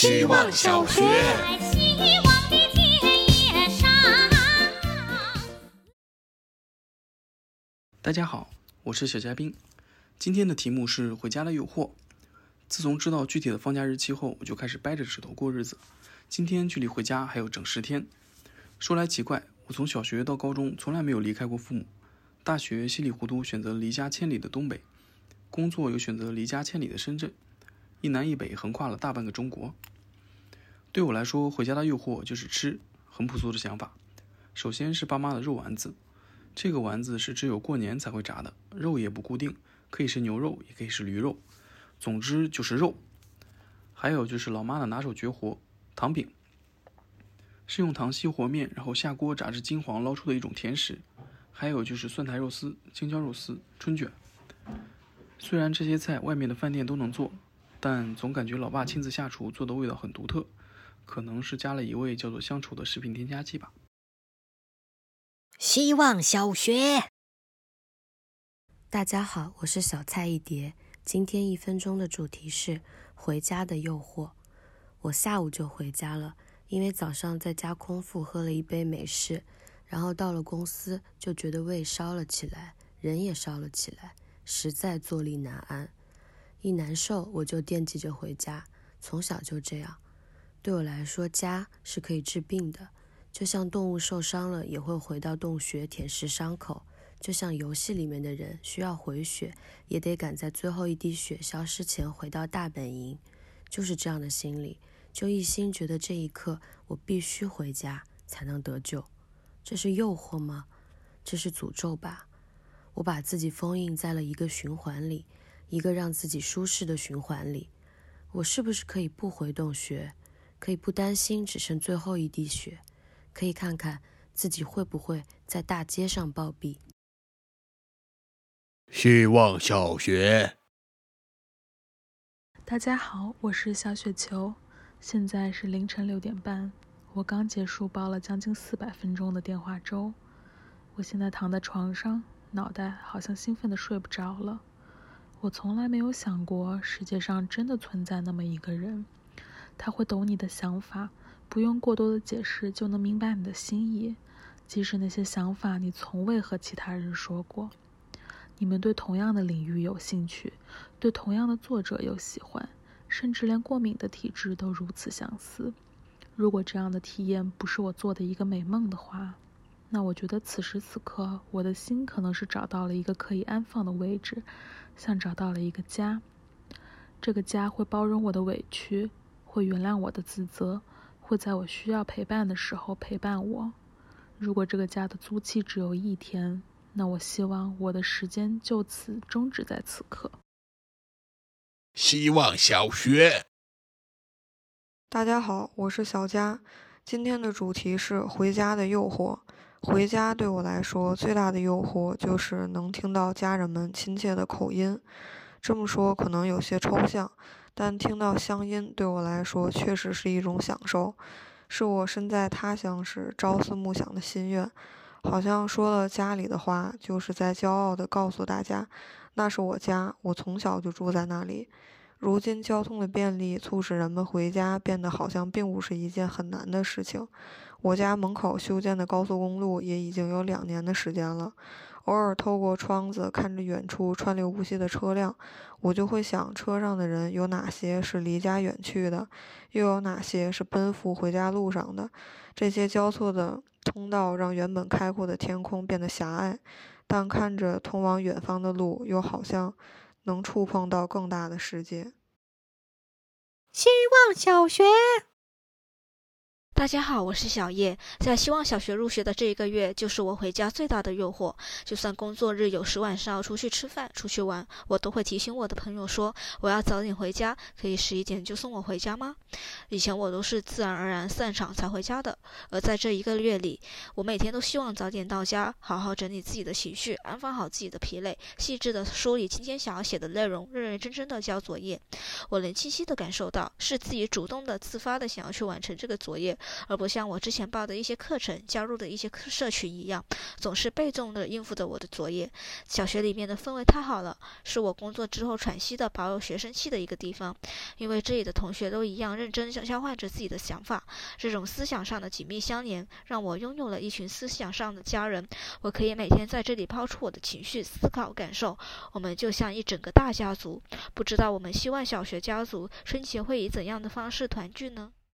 希望小学。大家好，我是小嘉宾。今天的题目是《回家的诱惑》。自从知道具体的放假日期后，我就开始掰着指头过日子。今天距离回家还有整十天。说来奇怪，我从小学到高中从来没有离开过父母，大学稀里糊涂选择离家千里的东北，工作又选择离家千里的深圳，一南一北横跨了大半个中国。对我来说，回家的诱惑就是吃，很朴素的想法。首先是爸妈的肉丸子。这个丸子是只有过年才会炸的，肉也不固定，可以是牛肉，也可以是驴肉，总之就是肉。还有就是老妈的拿手绝活——糖饼，是用糖稀和面，然后下锅炸至金黄捞出的一种甜食。还有就是蒜苔肉丝、青椒肉丝、春卷。虽然这些菜外面的饭店都能做，但总感觉老爸亲自下厨做的味道很独特，可能是加了一味叫做乡愁的食品添加剂吧。希望小学，大家好，我是小菜一碟。今天一分钟的主题是回家的诱惑。我下午就回家了，因为早上在家空腹喝了一杯美式，然后到了公司就觉得胃烧了起来，人也烧了起来，实在坐立难安。一难受我就惦记着回家，从小就这样。对我来说，家是可以治病的。就像动物受伤了也会回到洞穴舔舐伤口，就像游戏里面的人需要回血，也得赶在最后一滴血消失前回到大本营，就是这样的心理，就一心觉得这一刻我必须回家才能得救。这是诱惑吗？这是诅咒吧？我把自己封印在了一个循环里，一个让自己舒适的循环里。我是不是可以不回洞穴？可以不担心只剩最后一滴血？可以看看自己会不会在大街上暴毙。希望小学，大家好，我是小雪球，现在是凌晨六点半，我刚结束煲了将近四百分钟的电话粥，我现在躺在床上，脑袋好像兴奋的睡不着了。我从来没有想过世界上真的存在那么一个人，他会懂你的想法。不用过多的解释就能明白你的心意，即使那些想法你从未和其他人说过。你们对同样的领域有兴趣，对同样的作者有喜欢，甚至连过敏的体质都如此相似。如果这样的体验不是我做的一个美梦的话，那我觉得此时此刻我的心可能是找到了一个可以安放的位置，像找到了一个家。这个家会包容我的委屈，会原谅我的自责。会在我需要陪伴的时候陪伴我。如果这个家的租期只有一天，那我希望我的时间就此终止在此刻。希望小学，大家好，我是小佳。今天的主题是回家的诱惑。回家对我来说最大的诱惑就是能听到家人们亲切的口音。这么说可能有些抽象。但听到乡音对我来说确实是一种享受，是我身在他乡时朝思暮想的心愿。好像说了家里的话，就是在骄傲地告诉大家，那是我家，我从小就住在那里。如今交通的便利促使人们回家变得好像并不是一件很难的事情。我家门口修建的高速公路也已经有两年的时间了。偶尔透过窗子看着远处川流不息的车辆，我就会想，车上的人有哪些是离家远去的，又有哪些是奔赴回家路上的？这些交错的通道让原本开阔的天空变得狭隘，但看着通往远方的路，又好像能触碰到更大的世界。希望小学。大家好，我是小叶。在希望小学入学的这一个月，就是我回家最大的诱惑。就算工作日有时晚上要出去吃饭、出去玩，我都会提醒我的朋友说：“我要早点回家，可以十一点就送我回家吗？”以前我都是自然而然散场才回家的，而在这一个月里，我每天都希望早点到家，好好整理自己的情绪，安放好自己的疲累，细致的梳理今天想要写的内容，认认真真的交作业。我能清晰的感受到，是自己主动的、自发的想要去完成这个作业。而不像我之前报的一些课程、加入的一些社群一样，总是被动的应付着我的作业。小学里面的氛围太好了，是我工作之后喘息的、保有学生气的一个地方。因为这里的同学都一样认真交换着自己的想法。这种思想上的紧密相连，让我拥有了一群思想上的家人。我可以每天在这里抛出我的情绪、思考、感受。我们就像一整个大家族。不知道我们希望小学家族春节会以怎样的方式团聚呢？